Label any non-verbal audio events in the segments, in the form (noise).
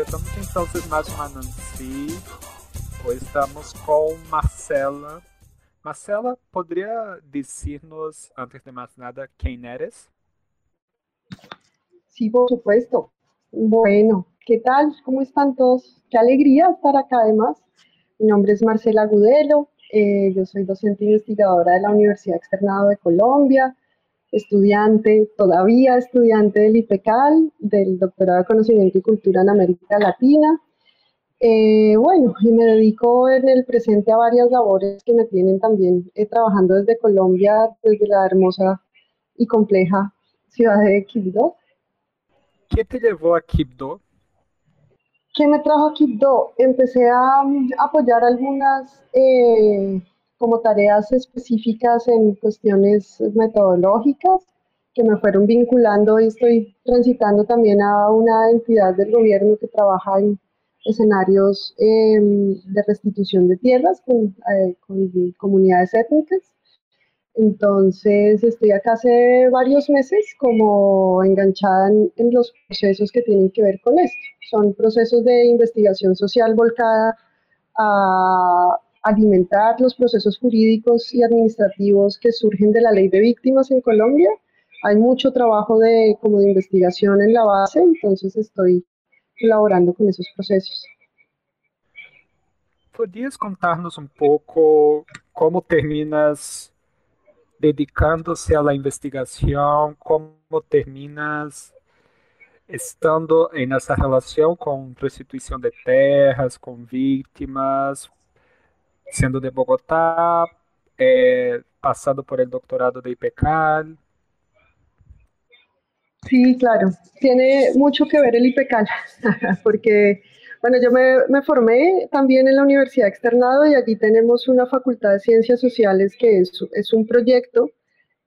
Empezamos entonces más Nancy. Hoy estamos com Marcela. Marcela, poderia dizer-nos, antes de mais nada, quem eres? Sí, por supuesto. Bueno, ¿qué tal? ¿Cómo están todos? Qué alegría estar acá además. Mi nombre es Marcela Gudelo, eh, yo soy docente investigadora de la Universidad Externado de Colombia, estudiante, todavía estudiante del IPECAL, del Doctorado de Conocimiento y Cultura en América Latina. Eh, bueno, y me dedico en el presente a varias labores que me tienen también eh, trabajando desde Colombia, desde la hermosa y compleja ciudad de Quibdó. ¿Qué te llevó a Quibdó? ¿Qué me trajo a Quibdó? Empecé a mm, apoyar algunas eh, como tareas específicas en cuestiones metodológicas que me fueron vinculando y estoy transitando también a una entidad del gobierno que trabaja en escenarios em, de restitución de tierras con, eh, con, comunidades étnicas. Entonces estoy acá hace varios meses como enganchada en, en los procesos que tienen que ver con esto. Son procesos de investigación social volcada a alimentar los procesos jurídicos y administrativos que surgen de la ley de víctimas en Colombia. Hay mucho trabajo de, como de investigación en la base, entonces estoy colaborando con esos procesos. ¿Podrías contarnos un poco cómo terminas dedicándose a la investigación, cómo terminas estando en esa relación con restitución de tierras, con víctimas, siendo de Bogotá, eh, pasando por el doctorado de IPECAL. Sí, claro, tiene mucho que ver el IPECAL, (laughs) porque, bueno, yo me, formé también en la Universidad Externado y aquí tenemos una facultad de Ciencias Sociales que es, es un proyecto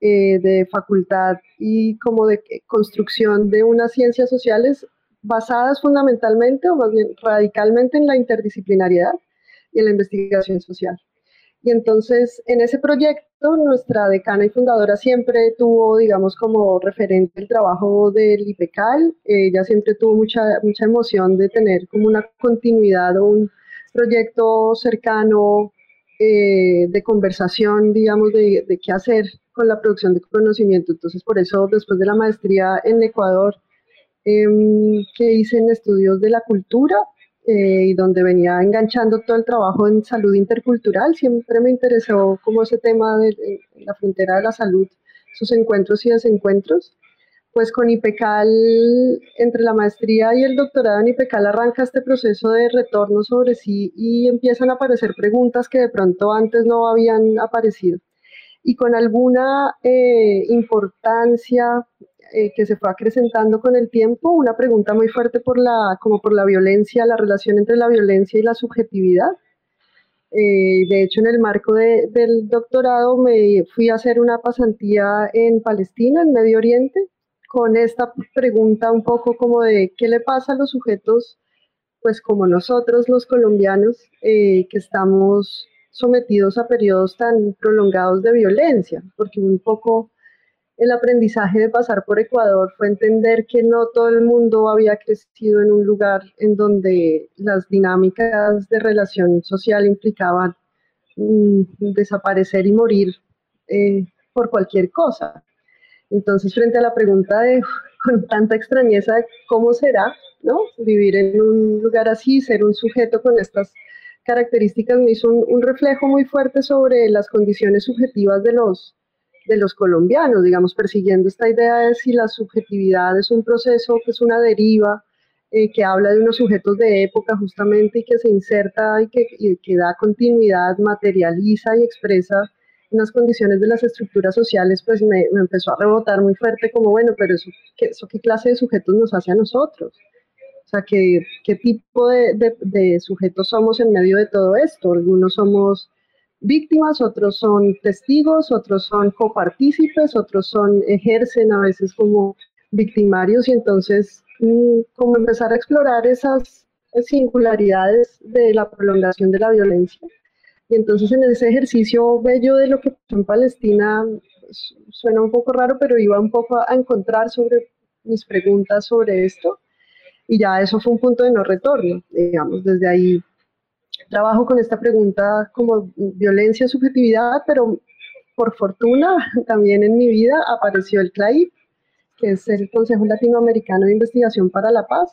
eh, de facultad y como de construcción de unas ciencias sociales basadas fundamentalmente o más bien radicalmente en la interdisciplinariedad y en la investigación social. Y entonces, en ese proyecto, nuestra decana y fundadora siempre tuvo, digamos, como referente el trabajo del IPECAL. Ella siempre tuvo mucha, mucha emoción de tener como una continuidad o un proyecto cercano eh, de conversación, digamos, de, de, qué hacer con la producción de conocimiento. Entonces, por eso, después de la maestría en Ecuador, eh, que hice en estudios de la cultura, eh, y donde venía enganchando todo el trabajo en salud intercultural. Siempre me interesó como ese tema de, la frontera de la salud, sus encuentros y desencuentros. Pues con IPECAL, entre la maestría y el doctorado en IPECAL arranca este proceso de retorno sobre sí y empiezan a aparecer preguntas que de pronto antes no habían aparecido. Y con alguna eh, importancia eh, que se fue acrecentando con el tiempo, una pregunta muy fuerte por la, como por la violencia, la relación entre la violencia y la subjetividad. Eh, de hecho, en el marco de, del doctorado me fui a hacer una pasantía en Palestina, en Medio Oriente, con esta pregunta un poco como de qué le pasa a los sujetos, pues como nosotros los colombianos, eh, que estamos sometidos a periodos tan prolongados de violencia, porque un poco el aprendizaje de pasar por Ecuador fue entender que no todo el mundo había crecido en un lugar en donde las dinámicas de relación social implicaban mm, desaparecer y morir eh, por cualquier cosa. Entonces, frente a la pregunta de con tanta extrañeza cómo será, ¿no? Vivir en un lugar así, ser un sujeto con estas características me hizo un, reflejo muy fuerte sobre las condiciones subjetivas de los, de los colombianos, digamos, persiguiendo esta idea de si la subjetividad es un proceso que es una deriva, eh, que habla de unos sujetos de época justamente y que se inserta y que, que da continuidad, materializa y expresa unas condiciones de las estructuras sociales, pues me, empezó a rebotar muy fuerte como, bueno, pero eso ¿qué, eso, ¿qué clase de sujetos nos hace a nosotros? O sea, ¿qué, qué tipo de, sujetos somos en medio de todo esto? Algunos somos víctimas, otros son testigos, otros son copartícipes, otros son ejercen a veces como victimarios y entonces mm, como empezar a explorar esas singularidades de la prolongación de la violencia y entonces en ese ejercicio bello de lo que pasó en Palestina, suena un poco raro, pero iba un poco a encontrar sobre mis preguntas sobre esto. Y ya eso fue un punto de no retorno, digamos, desde ahí trabajo con esta pregunta como violencia, subjetividad, pero por fortuna (laughs) también en mi vida apareció el CLAIP, que es el Consejo Latinoamericano de Investigación para la Paz.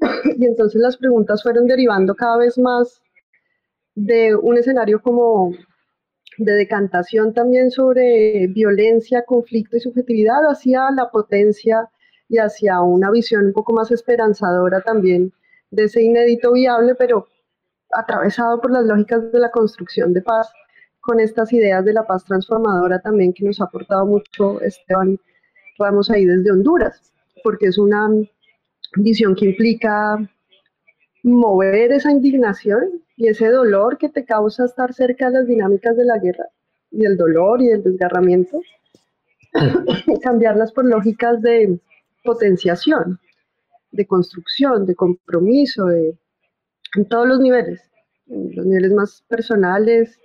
(clears throat) Y entonces las preguntas fueron derivando cada vez más de un escenario como de decantación también sobre violencia, conflicto y subjetividad hacia la potencia y hacia una visión un poco más esperanzadora también de ese inédito viable, pero atravesado por las lógicas de la construcción de paz, con estas ideas de la paz transformadora también que nos ha aportado mucho Esteban Ramos ahí desde Honduras, porque es una visión que implica mover esa indignación y ese dolor que te causa estar cerca de las dinámicas de la guerra y del dolor y del desgarramiento, cambiarlas por lógicas de potenciación, de construcción, de compromiso, de, en todos los niveles, en los niveles más personales,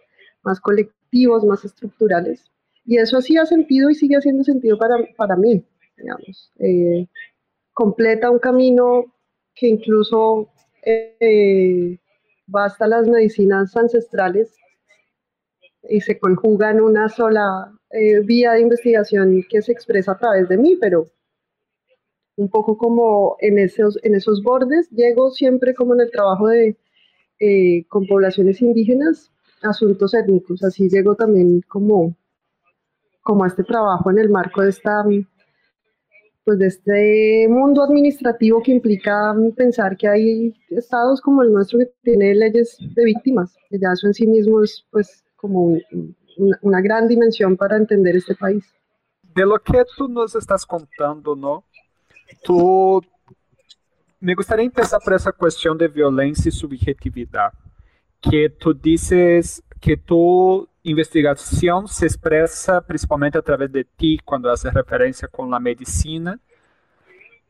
más colectivos, más estructurales. Y eso ha sentido y sigue haciendo sentido para, para mí, digamos. Eh, completa un camino que incluso eh, basta las medicinas ancestrales y se conjuga en una sola eh, vía de investigación que se expresa a través de mí, pero un poco como en esos, en esos bordes, llego siempre como en el trabajo de, eh, con poblaciones indígenas, asuntos étnicos, así llego también como, como a este trabajo en el marco de esta pues de este mundo administrativo que implica pensar que hay estados como el nuestro que tiene leyes de víctimas, ya eso en sí mismo es pues como una, gran dimensión para entender este país. De lo que tú nos estás contando, ¿no? Tú, me gustaría empezar por esa cuestión de violencia y subjetividad, que tú dices que tu investigación se expresa principalmente a través de ti cuando haces referencia con la medicina,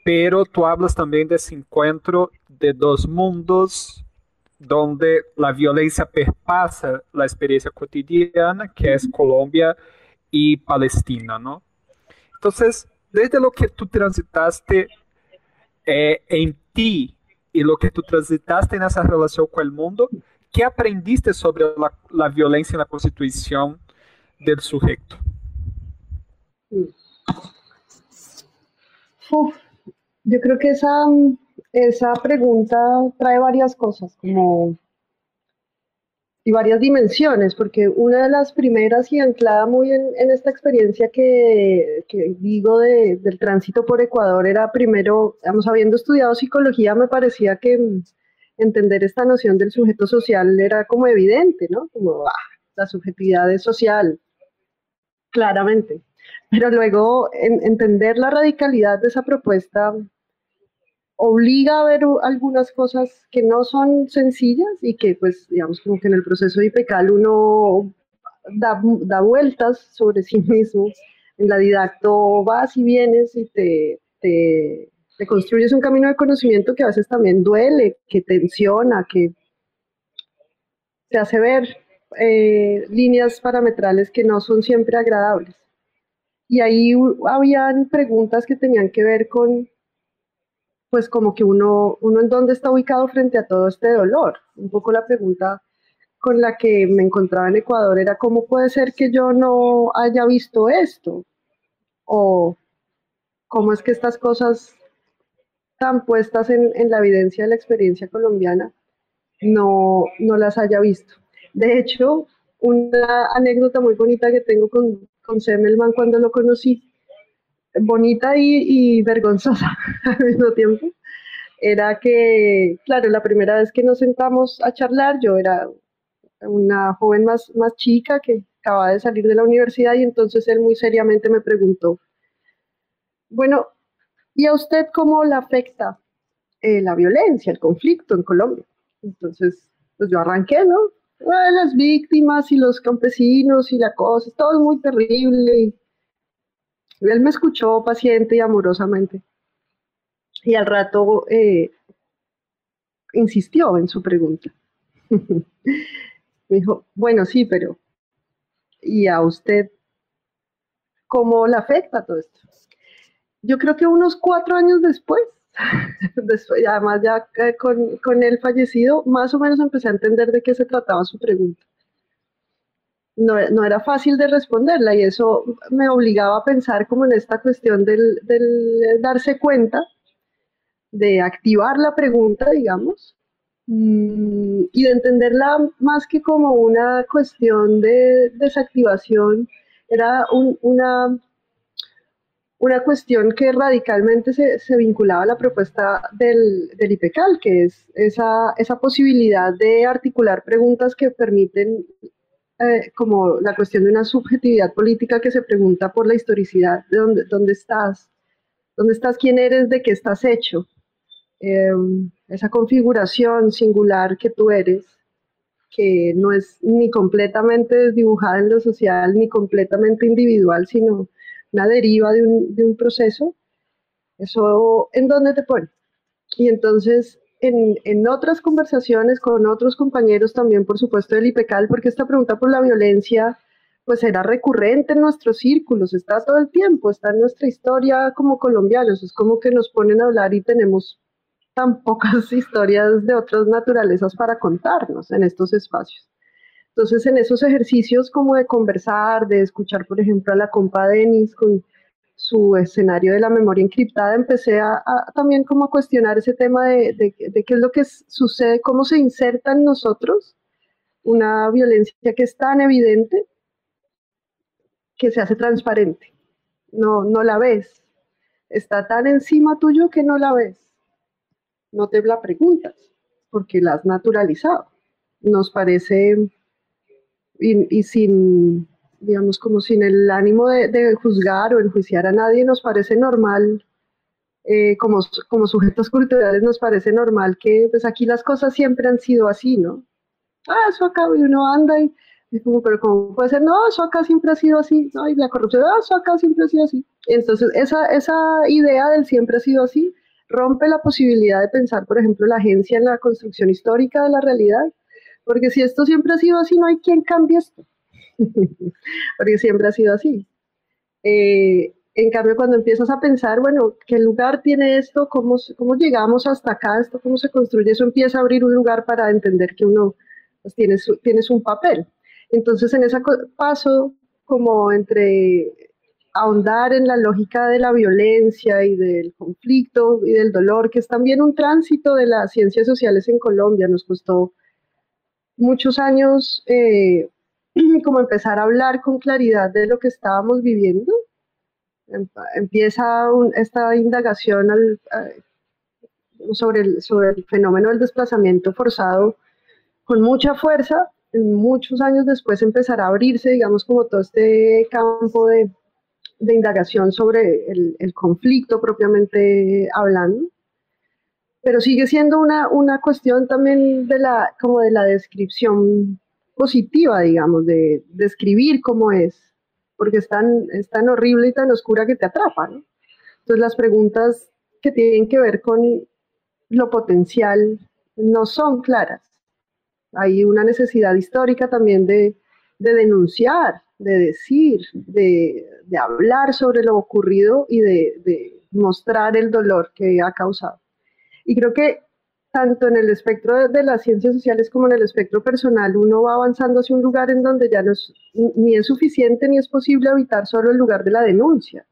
pero tú hablas también de ese encuentro de dos mundos donde la violencia perpasa la experiencia cotidiana, que es Colombia y Palestina, ¿no? Entonces, desde lo que tú transitaste eh, en ti y lo que tú transitaste en esa relación con el mundo, ¿Qué aprendiste sobre la, violencia en la constitución del sujeto? yo creo que esa, esa pregunta trae varias cosas, como y varias dimensiones, porque una de las primeras y anclada muy en, esta experiencia que, digo del tránsito por Ecuador era primero, digamos, habiendo estudiado psicología, me parecía que entender esta noción del sujeto social era como evidente, ¿no? Como ah, la subjetividad es social, claramente. Pero luego entender la radicalidad de esa propuesta obliga a ver algunas cosas que no son sencillas y que, pues, digamos, como que en el proceso de IPECAL uno da, da vueltas sobre sí (laughs) mismo. En la didacto vas y vienes y te, te te construyes un camino de conocimiento que a veces también duele, que tensiona, que te hace ver eh, líneas parametrales que no son siempre agradables. Y ahí habían preguntas que tenían que ver con, pues como que uno, uno en dónde está ubicado frente a todo este dolor. Un poco la pregunta con la que me encontraba en Ecuador era cómo puede ser que yo no haya visto esto o cómo es que estas cosas tan puestas en, la evidencia de la experiencia colombiana, no, no las haya visto. De hecho, una anécdota muy bonita que tengo con, con Semelman cuando lo conocí, bonita y, y vergonzosa (laughs) al mismo tiempo, era que, claro, la primera vez que nos sentamos a charlar, yo era una joven más, más chica que acababa de salir de la universidad y entonces él muy seriamente me preguntó, bueno, ¿y a usted cómo le afecta eh, la violencia, el conflicto en Colombia? Entonces, pues yo arranqué, ¿no? las víctimas y los campesinos y la cosa, todo muy terrible. Él me escuchó paciente y amorosamente. Y al rato eh, insistió en su pregunta. (laughs) me dijo, bueno, sí, pero ¿y a usted cómo le afecta todo esto? Yo creo que unos cuatro años después, (laughs) después además ya con, con él fallecido, más o menos empecé a entender de qué se trataba su pregunta. No, no, era fácil de responderla y eso me obligaba a pensar como en esta cuestión del, darse cuenta, de activar la pregunta, digamos, mm, y de entenderla más que como una cuestión de desactivación, era una una cuestión que radicalmente se, se, vinculaba a la propuesta del, del IPECAL, que es esa, esa, posibilidad de articular preguntas que permiten, eh, como la cuestión de una subjetividad política que se pregunta por la historicidad, de dónde, dónde estás, dónde estás, quién eres, de qué estás hecho, eh, esa configuración singular que tú eres, que no es ni completamente desdibujada en lo social, ni completamente individual, sino una deriva de un, de un proceso, eso en dónde te pone. Y entonces en, en, otras conversaciones con otros compañeros también, por supuesto, del IPECAL, porque esta pregunta por la violencia pues era recurrente en nuestros círculos, está todo el tiempo, está en nuestra historia como colombianos, es como que nos ponen a hablar y tenemos tan pocas (laughs) historias de otras naturalezas para contarnos en estos espacios. Entonces, en esos ejercicios como de conversar, de escuchar, por ejemplo, a la compa Denis con su escenario de la memoria encriptada, empecé a, también como a cuestionar ese tema de, de, qué es lo que sucede, cómo se inserta en nosotros una violencia que es tan evidente que se hace transparente. No, no la ves. Está tan encima tuyo que no la ves. No te la preguntas porque la has naturalizado. Nos parece y, sin, digamos, como sin el ánimo de, juzgar o enjuiciar a nadie, nos parece normal, eh, como, como sujetos culturales, nos parece normal que pues aquí las cosas siempre han sido así, ¿no? Ah, eso acá, y uno anda y, es como, pero ¿cómo puede ser? No, eso acá siempre ha sido así, ¿no? Y la corrupción, ah, eso acá siempre ha sido así. Entonces, esa, esa idea del siempre ha sido así rompe la posibilidad de pensar, por ejemplo, la agencia en la construcción histórica de la realidad porque si esto siempre ha sido así, no hay quien cambie esto. (laughs) Porque siempre ha sido así. Eh, en cambio, cuando empiezas a pensar, bueno, ¿qué lugar tiene esto? ¿Cómo, ¿Cómo llegamos hasta acá? ¿Esto cómo se construye? Eso empieza a abrir un lugar para entender que uno pues, tiene tienes un papel. Entonces, en ese paso como entre ahondar en la lógica de la violencia y del conflicto y del dolor, que es también un tránsito de las ciencias sociales en Colombia. Nos costó muchos años eh, como empezar a hablar con claridad de lo que estábamos viviendo. Em, empieza esta indagación sobre, el, sobre el fenómeno del desplazamiento forzado con mucha fuerza. Muchos años después empezará a abrirse, digamos, como todo este campo de, de indagación sobre el, el conflicto propiamente hablando pero sigue siendo una, una cuestión también de la, como de la descripción positiva, digamos, de describir cómo es, porque es tan, es tan horrible y tan oscura que te atrapa, ¿no? Entonces las preguntas que tienen que ver con lo potencial no son claras. Hay una necesidad histórica también de, de denunciar, de decir, de, hablar sobre lo ocurrido y de mostrar el dolor que ha causado. Y creo que tanto en el espectro de, las ciencias sociales como en el espectro personal, uno va avanzando hacia un lugar en donde ya no es, ni es suficiente ni es posible habitar solo el lugar de la denuncia,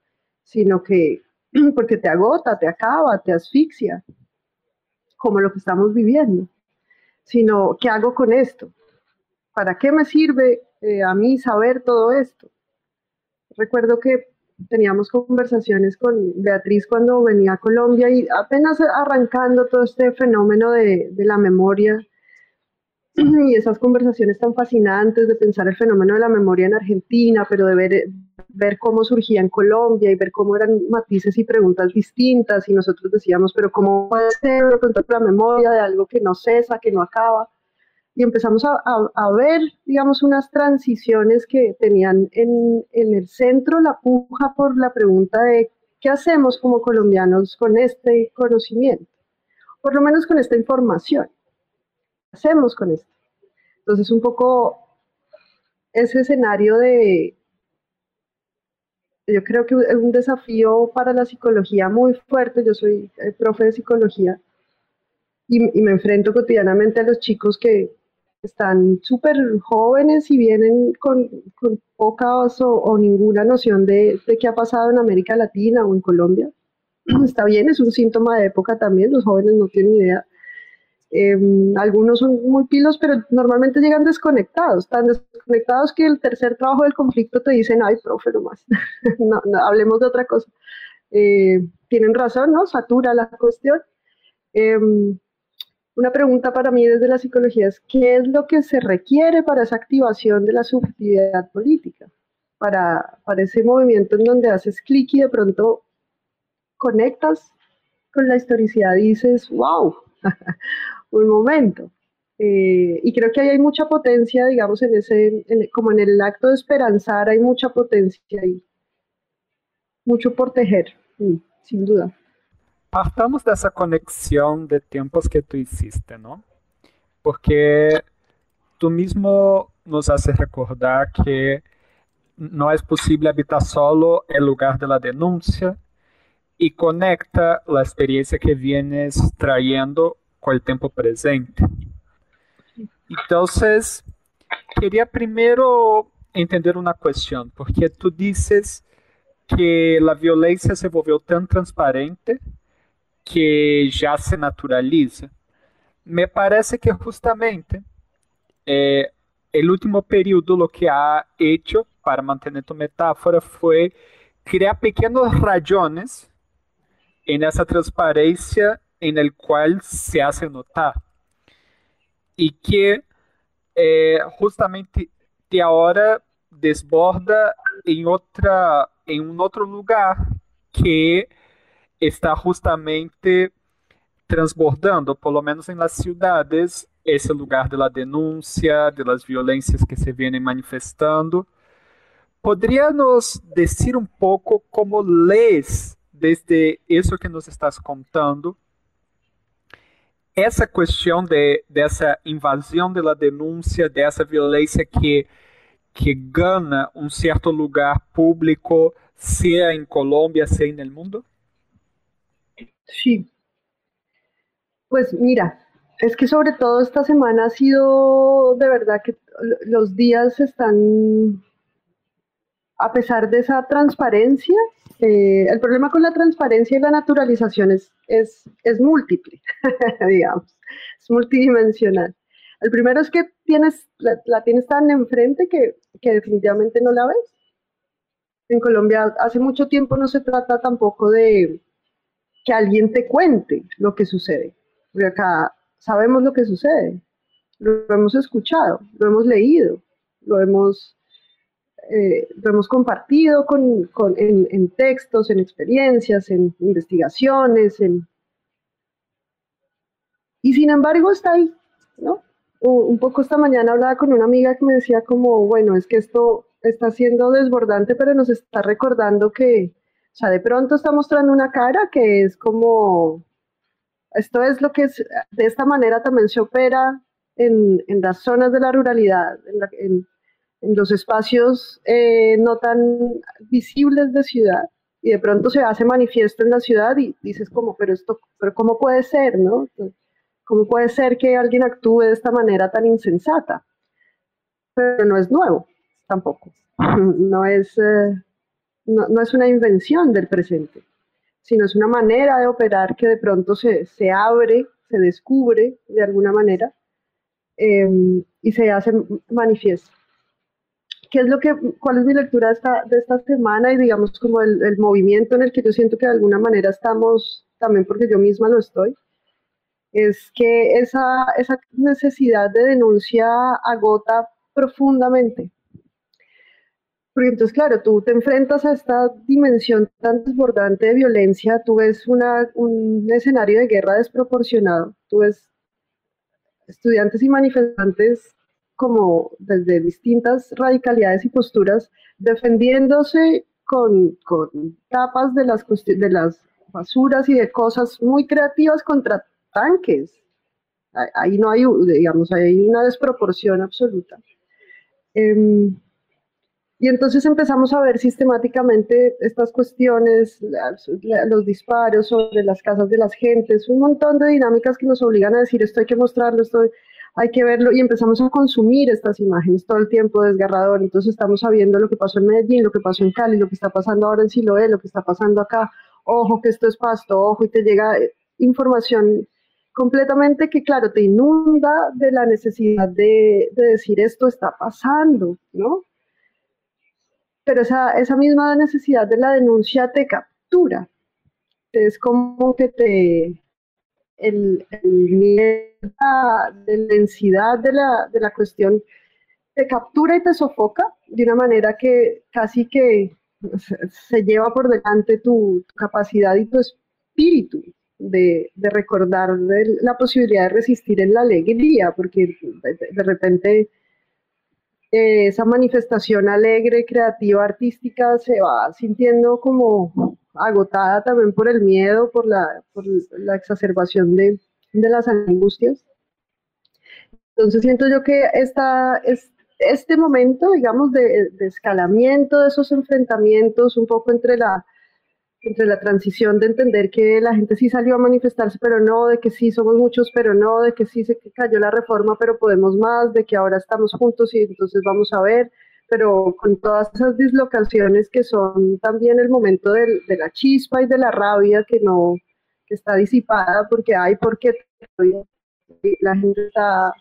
sino que (clears throat) porque te agota, te acaba, te asfixia, como lo que estamos viviendo, sino ¿qué hago con esto? ¿Para qué me sirve eh, a mí saber todo esto? Recuerdo que teníamos conversaciones con Beatriz cuando venía a Colombia y apenas arrancando todo este fenómeno de, de la memoria (clears throat) y esas conversaciones tan fascinantes de pensar el fenómeno de la memoria en Argentina, pero de ver, cómo surgía en Colombia y ver cómo eran matices y preguntas distintas y nosotros decíamos, pero ¿cómo puede ser la memoria de algo que no cesa, que no acaba? Y empezamos a, ver, digamos, unas transiciones que tenían en, en el centro la puja por la pregunta de qué hacemos como colombianos con este conocimiento, por lo menos con esta información hacemos con esto? Entonces, un poco ese escenario de, yo creo que es un desafío para la psicología muy fuerte. Yo soy eh, profe de psicología y, me enfrento cotidianamente a los chicos que están súper jóvenes y vienen con, con poca o, ninguna noción de, de qué ha pasado en América Latina o en Colombia. (clears throat) Está bien, es un síntoma de época también, los jóvenes no tienen idea Em, algunos son muy pilos, pero normalmente llegan desconectados, tan desconectados que el tercer trabajo del conflicto te dicen, ay, profe, no más, (laughs) no, hablemos de otra cosa. Eh, tienen razón, ¿no? Satura la cuestión. Em, una pregunta para mí desde la psicología es, ¿qué es lo que se requiere para esa activación de la subjetividad política? Para, para ese movimiento en donde haces clic y de pronto conectas con la historicidad y dices, wow, (laughs) un momento. Eh, y creo que ahí hay mucha potencia, digamos, en ese, como en el acto de esperanzar, hay mucha potencia ahí. Mucho por tejer, mm, sin duda. Partamos de esa conexión de tiempos que tú hiciste, ¿no? Porque tú mismo nos haces recordar que no es posible habitar solo el lugar de la denuncia y conecta la experiencia que vienes trayendo com o tempo presente. Então, queria primeiro entender uma questão, porque tu dizes que a violência se volveu tão transparente que já se naturaliza. Me parece que justamente eh, o último período o que ha hecho, para manter tu metáfora, foi criar pequenos rajones em essa transparência en el se hace notar y que eh, justamente de ahora desborda en otra en un otro lugar que está justamente transbordando, por lo menos en las ciudades, ese lugar de la denuncia, de las violencias que se vienen manifestando. ¿Podría nos decir un poco cómo lees desde eso que nos estás contando essa questão de, dessa invasão da denúncia, dessa violência que, que ganha um certo lugar público, seja em Colômbia, seja no mundo? Sí. Pues mira, es que sobre todo esta semana ha sido de verdad que los días están, a pesar de esa transparencia, eh, el problema con la transparencia y la naturalización es, es, múltiple, (laughs) digamos, es multidimensional. El primero es que tienes, la, tienes tan enfrente que, que definitivamente no la ves. En Colombia hace mucho tiempo no se trata tampoco de que alguien te cuente lo que sucede, porque acá sabemos lo que sucede, lo hemos escuchado, lo hemos leído, lo hemos eh, lo hemos compartido con, en, textos, en experiencias, en investigaciones, en... y sin embargo está ahí, ¿no? Un poco esta mañana hablaba con una amiga que me decía como, bueno, es que esto está siendo desbordante, pero nos está recordando que, o sea, de pronto está mostrando una cara que es como, esto es lo que es, de esta manera también se opera en, en las zonas de la ruralidad, en, la, en en los espacios eh, no tan visibles de ciudad y de pronto se hace manifiesto en la ciudad y dices como, pero esto, pero ¿cómo puede ser, no? ¿Cómo puede ser que alguien actúe de esta manera tan insensata? Pero no es nuevo tampoco, (laughs) no es, eh, no, es una invención del presente, sino es una manera de operar que de pronto se, se abre, se descubre de alguna manera em, y se hace manifiesto. ¿Qué es lo que, ¿Cuál es mi lectura esta, de esta semana y digamos como el, el movimiento en el que yo siento que de alguna manera estamos, también porque yo misma lo estoy? es que esa, esa necesidad de denuncia agota profundamente. Porque entonces, claro, tú te enfrentas a esta dimensión tan desbordante de violencia, tú ves un escenario de guerra desproporcionado, tú ves estudiantes y manifestantes como desde distintas radicalidades y posturas defendiéndose con, con tapas de las, de las basuras y de cosas muy creativas contra tanques. Ahí no hay, digamos, hay una desproporción absoluta. Em, y entonces empezamos a ver sistemáticamente estas cuestiones, los disparos sobre las casas de las gentes, un montón de dinámicas que nos obligan a decir esto hay que mostrarlo, esto hay que verlo y empezamos a consumir estas imágenes todo el tiempo desgarrador. Entonces estamos sabiendo lo que pasó en Medellín, lo que pasó en Cali, lo que está pasando ahora en Siloé, lo que está pasando acá. Ojo que esto es pasto, ojo y te llega información completamente que, claro, te inunda de la necesidad de, decir esto está pasando, ¿no? Pero esa, esa misma necesidad de la denuncia te captura. Es como que te, el, el de densidad de la, de la cuestión te captura y te sofoca de una manera que casi que se lleva por delante tu capacidad y tu espíritu de, recordar la posibilidad de resistir en la alegría, porque de, repente eh, esa manifestación alegre, creativa, artística se va sintiendo como agotada también por el miedo, por la, exacerbación de, las angustias. Entonces siento yo que esta, este momento, digamos, de, de escalamiento de esos enfrentamientos un poco entre la, entre la transición de entender que la gente sí salió a manifestarse, pero no, de que sí somos muchos, pero no, de que sí se cayó la reforma, pero podemos más, de que ahora estamos juntos y entonces vamos a ver, pero con todas esas dislocaciones que son también el momento de la chispa y de la rabia que no está disipada porque hay porque la gente está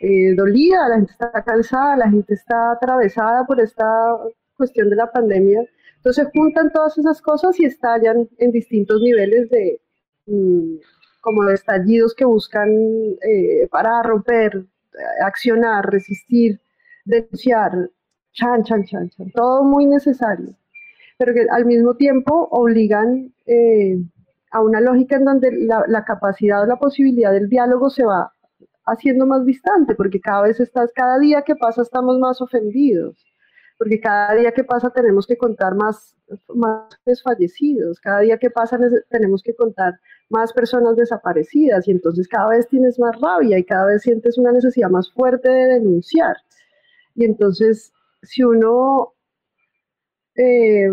eh, dolida, la gente está cansada, la gente está atravesada por esta cuestión de la pandemia entonces juntan todas esas cosas y estallan en distintos niveles de mm, como de estallidos que buscan eh, parar, romper, accionar, resistir, denunciar, chan, chan, chan, chan, todo muy necesario, pero que al mismo tiempo obligan eh, a una lógica en donde la, la, capacidad o la posibilidad del diálogo se va haciendo más distante, porque cada vez estás, cada día que pasa estamos más ofendidos porque cada día que pasa tenemos que contar más, más desfallecidos, cada día que pasa tenemos que contar más personas desaparecidas y entonces cada vez tienes más rabia y cada vez sientes una necesidad más fuerte de denunciar. Y entonces, si uno eh,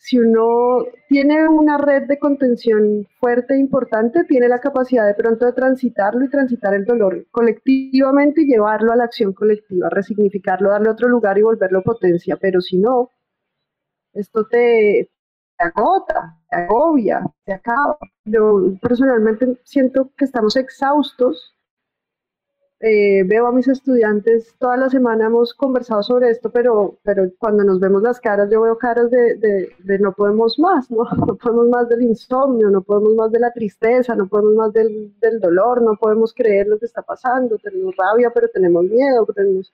si uno tiene una red de contención fuerte e importante, tiene la capacidad de pronto de transitarlo y transitar el dolor colectivamente y llevarlo a la acción colectiva, resignificarlo, darle otro lugar y volverlo potencia. Pero si no, esto te, te agota, te agobia, te acaba. Yo personalmente siento que estamos exhaustos eh, veo a mis estudiantes, toda la semana hemos conversado sobre esto, pero, pero cuando nos vemos las caras, yo veo caras de, de, no podemos más, ¿no? (laughs) no podemos más del insomnio, no podemos más de la tristeza, no podemos más del, del dolor, no podemos creer lo que está pasando, tenemos rabia, pero tenemos miedo, tenemos...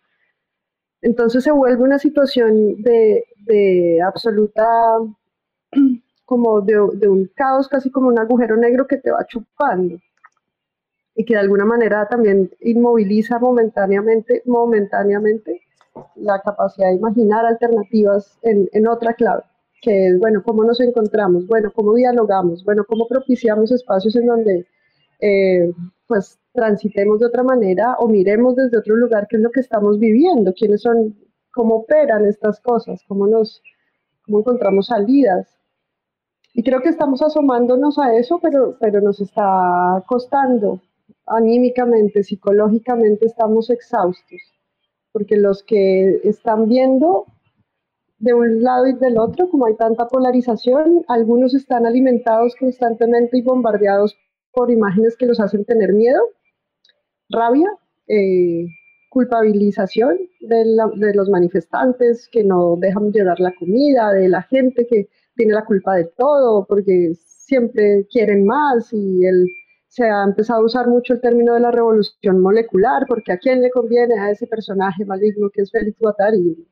Entonces se vuelve una situación de, de absoluta, (clears throat) como de, de un caos, casi como un agujero negro que te va chupando y que de alguna manera también inmoviliza momentáneamente, momentáneamente la capacidad de imaginar alternativas en, en otra clave, que es, bueno, cómo nos encontramos, bueno, cómo dialogamos, bueno, cómo propiciamos espacios en donde eh, pues transitemos de otra manera o miremos desde otro lugar qué es lo que estamos viviendo, quiénes son, cómo operan estas cosas, cómo nos, cómo encontramos salidas. Y creo que estamos asomándonos a eso, pero, pero nos está costando anímicamente, psicológicamente estamos exhaustos, porque los que están viendo de un lado y del otro, como hay tanta polarización, algunos están alimentados constantemente y bombardeados por imágenes que los hacen tener miedo, rabia, eh, culpabilización de, de, los manifestantes que no dejan llevar la comida, de la gente que tiene la culpa de todo porque siempre quieren más y el, se ha empezado a usar mucho el término de la revolución molecular porque a quién le conviene a ese personaje maligno que es Félix Guattari.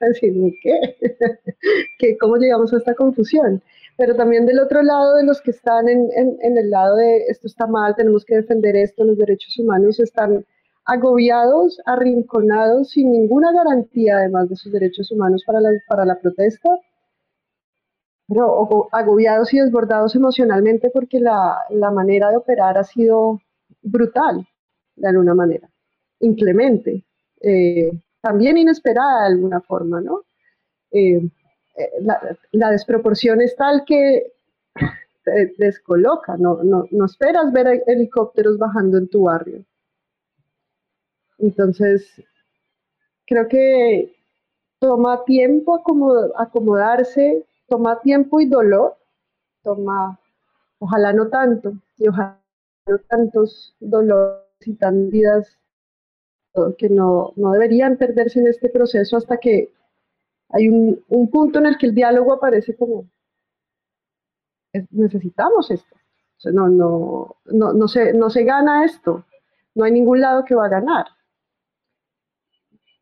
(laughs) (laughs) ¿qué? ¿Cómo llegamos a esta confusión? Pero también del otro lado, de los que están en, en, en el lado de esto está mal, tenemos que defender esto, los derechos humanos están agobiados, arrinconados, sin ninguna garantía además de sus derechos humanos para la, para la protesta, pero agobiados y desbordados emocionalmente porque la, la, manera de operar ha sido brutal, de alguna manera, inclemente, eh, también inesperada de alguna forma, ¿no? Eh, eh, la, desproporción es tal que (laughs) te descoloca, no, no, no esperas ver helicópteros bajando en tu barrio. Entonces, creo que toma tiempo acomodarse, toma tiempo y dolor, toma, ojalá no tanto, y ojalá no tantos dolores y tantas vidas que no, no deberían perderse en este proceso hasta que hay un, un punto en el que el diálogo aparece como, necesitamos esto. No, no, no, no, se, no se gana esto, no hay ningún lado que va a ganar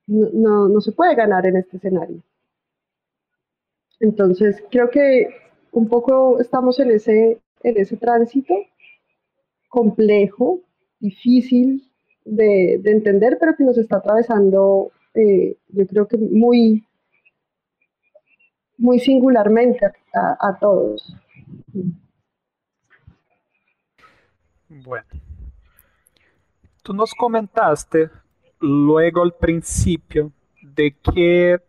no, no se puede ganar en este escenario. Entonces, creo que un poco estamos en ese, en ese tránsito complejo, difícil de, de entender, pero que nos está atravesando, eh, yo creo que muy, muy singularmente a, a todos. Bueno, tú nos comentaste luego al principio de que,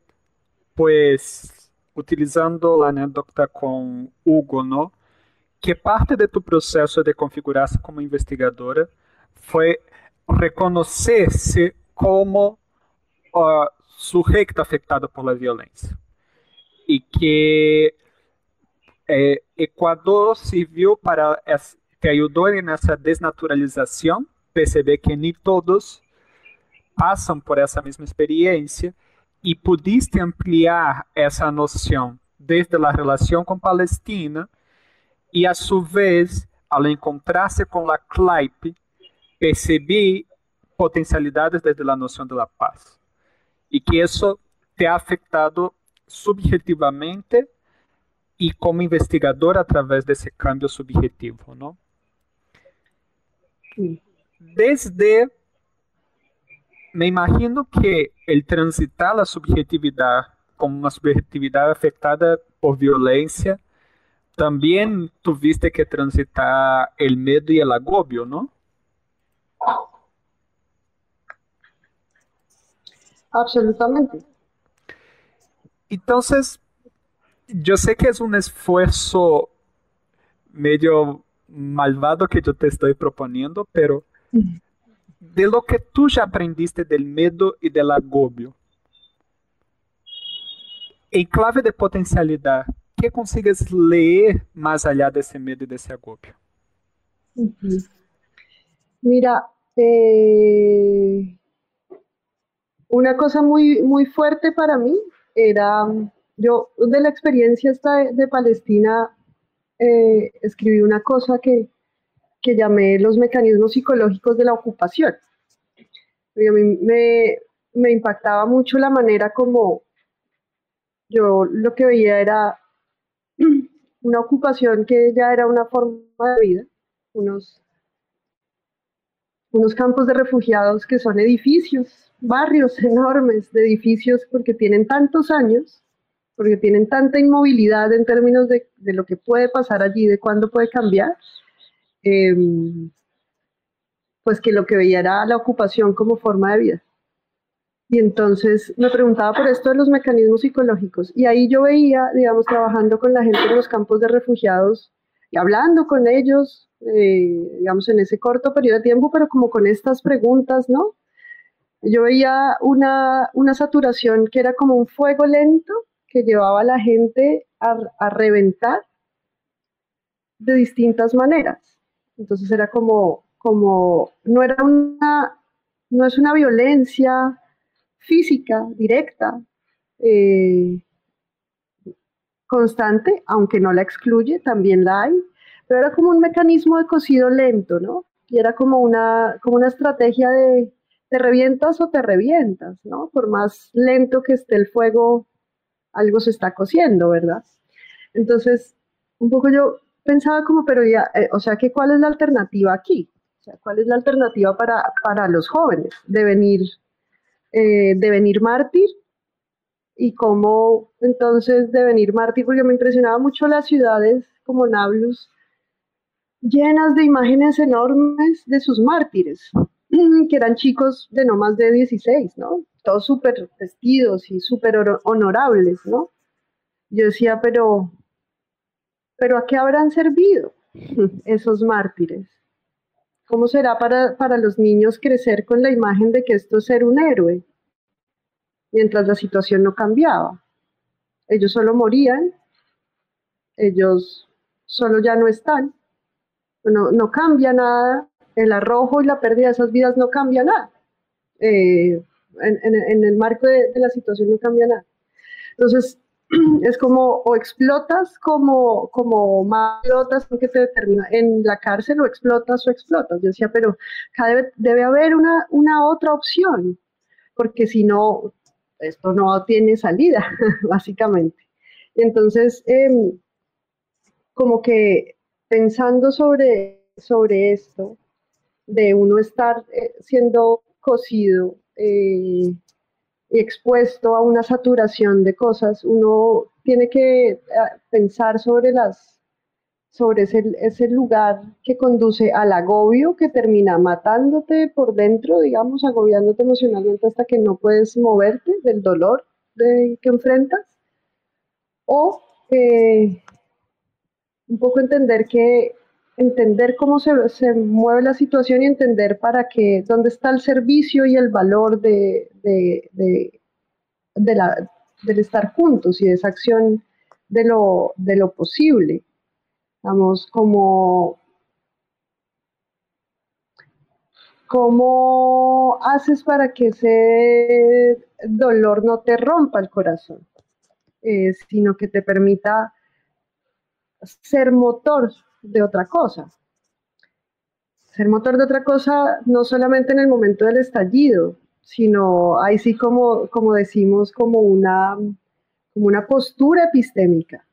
pues, utilizando la anécdota con Hugo, ¿no? Que parte de tu proceso de configurarse como investigadora fue reconocerse como uh, sujeto afectado por la. Y que eh, Ecuador sirvió para, te ayudó en esa desnaturalización, perceber que ni todos passam por essa mesma experiência e pudiste ampliar essa noção desde a relação com Palestina e, a sua vez, ao encontrar-se com a CLAIP, percebi potencialidades desde a noção da paz e que isso te ha afetado subjetivamente e como investigador através desse cambio subjetivo, não? Desde me imagino que el transitar la subjetividad como una subjetividad afectada por violencia, también tuviste que transitar el miedo y el agobio, ¿no? Absolutamente. Entonces, yo sé que es un esfuerzo medio malvado que yo te estoy proponiendo, pero de lo que tú ya aprendiste del medo y del agobio. Em clave de potencialidade, que consigues ler mais allá desse medo e desse agobio? Uhum. Mira, eh, una cosa muy, muy fuerte para mí era, yo de la experiencia de Palestina, eh, escribí una cosa que que llamé los mecanismos psicológicos de la ocupación. a mí me, impactaba mucho la manera como yo lo que veía era (clears throat) una ocupación que ya era una forma de vida, unos, unos campos de refugiados que son edificios, barrios enormes de edificios porque tienen tantos años, porque tienen tanta inmovilidad en términos de, de lo que puede pasar allí, de cuándo puede cambiar, Em, pues que lo que veía era la ocupación como forma de vida. Y entonces me preguntaba por esto de los mecanismos psicológicos. Y ahí yo veía, digamos, trabajando con la gente en los campos de refugiados y hablando con ellos, eh, digamos, en ese corto periodo de tiempo, pero como con estas preguntas, ¿no? Yo veía una, una saturación que era como un fuego lento que llevaba a la gente a, a reventar de distintas maneras. Entonces era como, como, no era una no es una violencia física, directa, eh, constante, aunque no la excluye, también la hay, pero era como un mecanismo de cocido lento, ¿no? Y era como una, como una estrategia de te revientas o te revientas, ¿no? Por más lento que esté el fuego, algo se está cociendo, ¿verdad? Entonces, un poco yo pensaba como, pero ya, eh, o sea, que ¿cuál es la alternativa aquí? O sea, ¿cuál es la alternativa para, para los jóvenes? ¿Devenir, eh, devenir mártir? ¿Y cómo entonces devenir mártir? Porque me impresionaba mucho las ciudades como Nablus, llenas de imágenes enormes de sus mártires, (clears throat) que eran chicos de no más de 16, ¿no? Todos súper vestidos y súper honorables, ¿no? Yo decía, pero pero ¿a qué habrán servido (laughs) esos mártires? ¿Cómo será para, para los niños crecer con la imagen de que esto es ser un héroe? Mientras la situación no cambiaba. Ellos solo morían, ellos solo ya no están, no, no cambia nada, el arrojo y la pérdida de esas vidas no cambia nada. Eh, en, el marco de, de, la situación no cambia nada. Entonces, (clears throat) es como o explotas como, como más explotas que te determina en la cárcel o explotas o explotas. Yo decía, pero debe, debe haber una, una otra opción, porque si no, esto no tiene salida, (laughs) básicamente. Entonces, em, como que pensando sobre, sobre esto, de uno estar eh, siendo cocido, eh, expuesto a una saturación de cosas, uno tiene que eh, pensar sobre las sobre ese, lugar que conduce al agobio que termina matándote por dentro, digamos, agobiándote emocionalmente hasta que no puedes moverte del dolor de, que enfrentas, o eh, un poco entender que entender cómo se, se, mueve la situación y entender para qué, dónde está el servicio y el valor de, de, de, la, del estar juntos y de esa acción de lo, de lo posible. Vamos, como ¿Cómo haces para que ese dolor no te rompa el corazón, eh, sino que te permita ser motor de otra cosa. Ser motor de otra cosa no solamente en el momento del estallido, sino ahí sí como, como decimos, como una, como una postura epistémica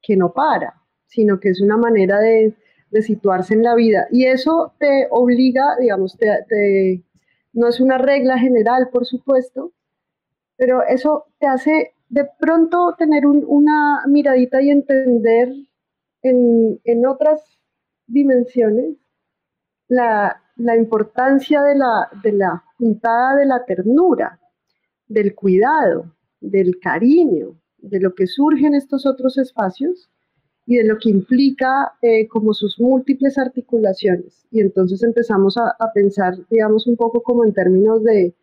que no para, sino que es una manera de, de situarse en la vida. Y eso te obliga, digamos, te, no es una regla general, por supuesto, pero eso te hace de pronto tener una miradita y entender en, otras dimensiones la, importancia de la, de la juntada de la ternura, del cuidado, del cariño, de lo que surge en estos otros espacios y de lo que implica eh, como sus múltiples articulaciones. Y entonces empezamos a, a, pensar, digamos, un poco como en términos de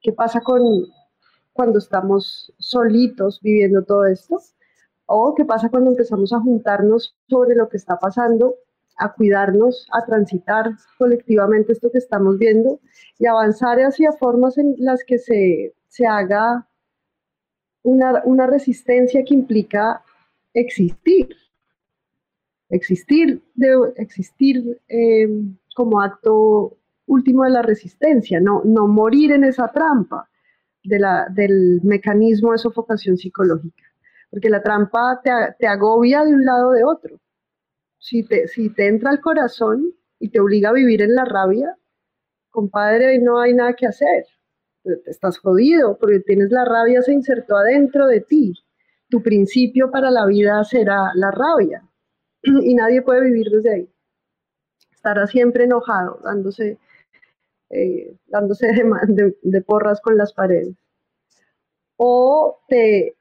qué pasa con cuando estamos solitos viviendo todo esto o qué pasa cuando empezamos a juntarnos sobre lo que está pasando, a cuidarnos, a transitar colectivamente esto que estamos viendo y avanzar hacia formas en las que se, se haga una, una, resistencia que implica existir. Existir, de, existir eh, como acto último de la resistencia, no, no morir en esa trampa del mecanismo de sofocación psicológica porque la trampa te, agobia de un lado o de otro. Si te, te entra al corazón y te obliga a vivir en la rabia, compadre, no hay nada que hacer. Estás jodido porque tienes la rabia, se insertó adentro de ti. Tu principio para la vida será la rabia y nadie puede vivir desde ahí. Estará siempre enojado, dándose, eh, dándose de porras con las paredes. O te,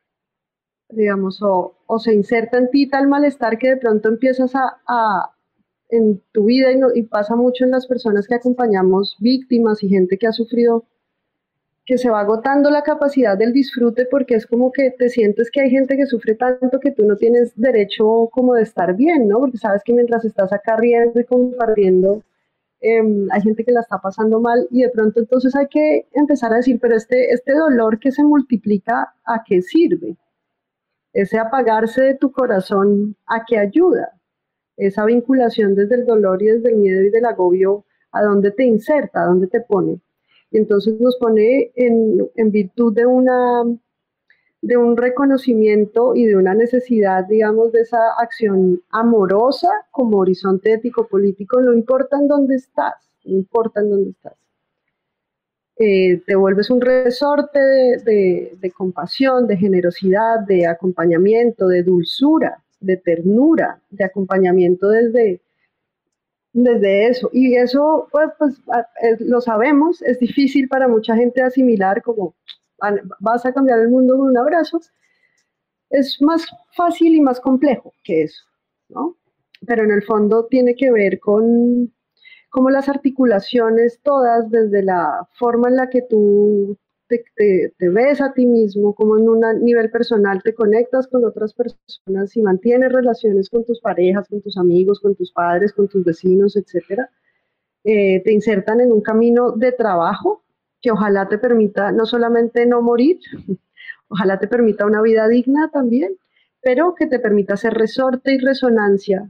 digamos, o, se inserta en ti tal malestar que de pronto empiezas a, en tu vida y, y, pasa mucho en las personas que acompañamos víctimas y gente que ha sufrido, que se va agotando la capacidad del disfrute porque es como que te sientes que hay gente que sufre tanto que tú no tienes derecho como de estar bien, ¿no? Porque sabes que mientras estás acá riendo y compartiendo, em, hay gente que la está pasando mal y de pronto entonces hay que empezar a decir, pero este, este dolor que se multiplica, ¿a qué sirve? Ese apagarse de tu corazón, ¿a qué ayuda? Esa vinculación desde el dolor y desde el miedo y del agobio, ¿a dónde te inserta? ¿A dónde te pone? Y entonces nos pone en, en virtud de una de un reconocimiento y de una necesidad, digamos, de esa acción amorosa como horizonte ético político, no importa en dónde estás, no importa en dónde estás. Eh, te vuelves un resorte de, compasión, de generosidad, de acompañamiento, de dulzura, de ternura, de acompañamiento desde, desde eso. Y eso, pues, pues lo sabemos, es difícil para mucha gente asimilar como vas a cambiar el mundo con un abrazo, es más fácil y más complejo que eso, ¿no? Pero en el fondo tiene que ver con como las articulaciones todas, desde la forma en la que tú te, ves a ti mismo, como en un nivel personal te conectas con otras personas y mantienes relaciones con tus parejas, con tus amigos, con tus padres, con tus vecinos, etcétera, eh, te insertan en un camino de trabajo que ojalá te permita no solamente no morir, (laughs) ojalá te permita una vida digna también, pero que te permita ser resorte y resonancia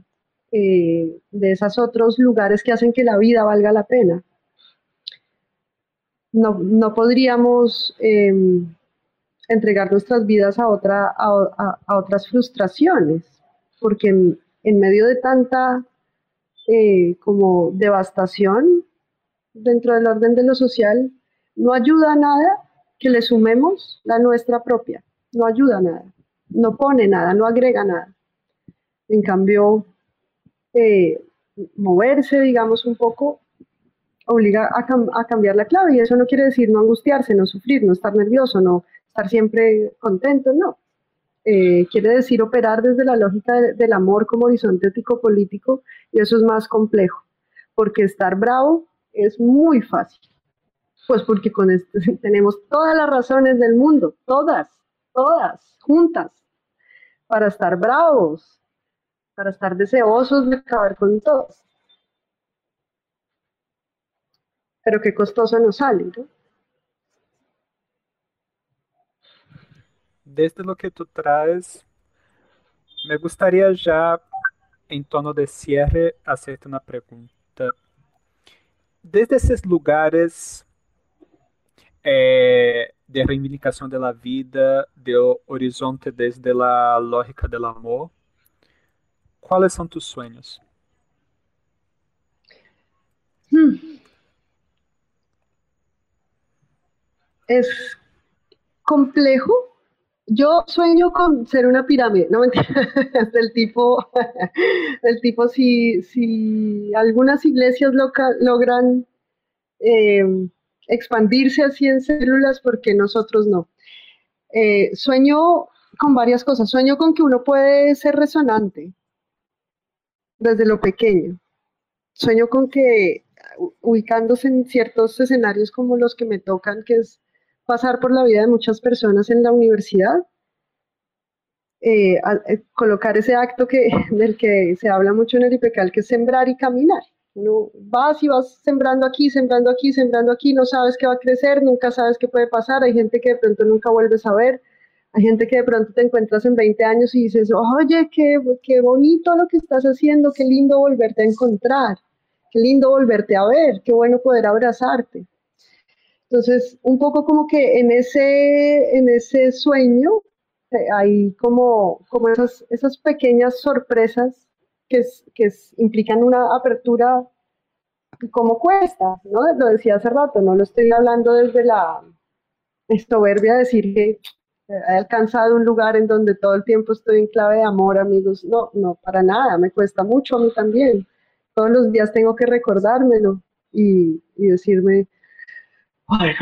eh, de esos otros lugares que hacen que la vida valga la pena. No, podríamos em, entregar nuestras vidas a, otras frustraciones, porque en, medio de tanta eh, como devastación dentro del orden de lo social, no ayuda a nada que le sumemos la nuestra propia. No ayuda a nada. No pone nada, no agrega nada. En cambio, eh, moverse, digamos, un poco, obliga a, cambiar la clave. Y eso no quiere decir no angustiarse, no sufrir, no estar nervioso, no estar siempre contento, no. Eh, quiere decir operar desde la lógica del amor como horizonte ético político y eso es más complejo, porque estar bravo es muy fácil. Pues porque con esto (laughs) tenemos todas las razones del mundo, todas, todas, juntas, para estar bravos, para estar deseosos de acabar con todos. Pero qué costoso nos sale, ¿no? Desde lo que tú traes, me gustaría ya en tono de cierre hacerte una pregunta. Desde esos lugares é, de reivindicação da vida, do horizonte desde a lógica do amor. Quais são tus sonhos? Hmm. Es complejo. Yo sueño con ser una pirámide, no mentira, (laughs) del tipo, (laughs) del tipo si, si algunas iglesias logran eh, expandirse así en células porque nosotros no. Eh, sueño con varias cosas. Sueño con que uno puede ser resonante desde lo pequeño. Sueño con que ubicándose en ciertos escenarios como los que me tocan, que es pasar por la vida de muchas personas en la universidad, eh, eh, colocar ese acto que, (laughs) del que se habla mucho en el IPECAL, que es sembrar y caminar. Uno vas y vas sembrando aquí, sembrando aquí, sembrando aquí, no sabes qué va a crecer, nunca sabes qué puede pasar. Hay gente que de pronto nunca vuelves a ver, hay gente que de pronto te encuentras en 20 años y dices, oye, qué, qué bonito lo que estás haciendo, qué lindo volverte a encontrar, qué lindo volverte a ver, qué bueno poder abrazarte. Entonces, un poco como que en ese, en ese sueño eh, hay como, como esas, esas pequeñas sorpresas que, implican una apertura como cuesta, ¿no? Lo decía hace rato, no lo estoy hablando desde la soberbia de decir que he alcanzado un lugar en donde todo el tiempo estoy en clave de amor, amigos. No, no, para nada, me cuesta mucho a mí también. Todos los días tengo que recordármelo y, y decirme, bueno,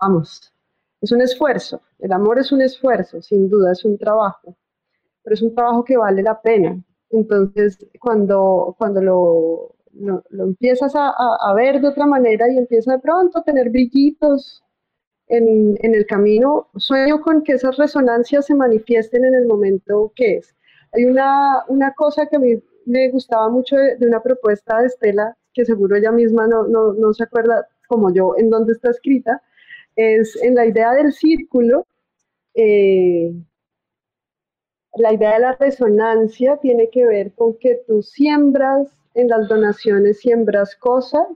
vamos, es un esfuerzo, el amor es un esfuerzo, sin duda, es un trabajo, pero es un trabajo que vale la pena, entonces, cuando, cuando lo, lo, empiezas a, ver de otra manera y empieza de pronto a tener brillitos en, el camino, sueño con que esas resonancias se manifiesten en el momento que es. Hay una, una cosa que a mí me gustaba mucho de, una propuesta de Estela que seguro ella misma no, no, no se acuerda como yo en dónde está escrita, es en la idea del círculo, eh, la idea de la resonancia tiene que ver con que tú siembras en las donaciones, siembras cosas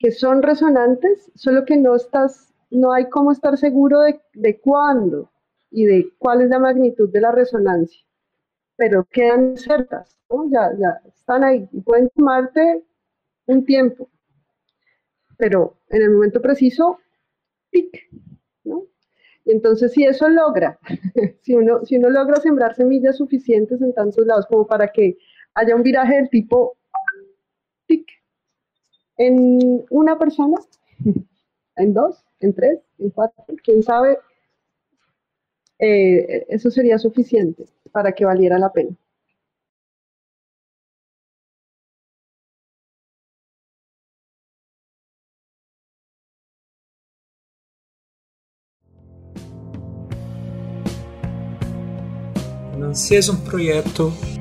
que son resonantes, solo que no estás, no hay cómo estar seguro de, de cuándo y de cuál es la magnitud de la resonancia, pero quedan cercas, ¿no? ya, ya están ahí y pueden tomarte un tiempo, pero en el momento preciso, tic, ¿no? Y entonces si eso logra, (laughs) si uno, si uno logra sembrar semillas suficientes en tantos lados como para que haya un viraje del tipo tic, en una persona, en dos, en tres, en cuatro, quién sabe, eh, eso sería suficiente para que valiera la pena.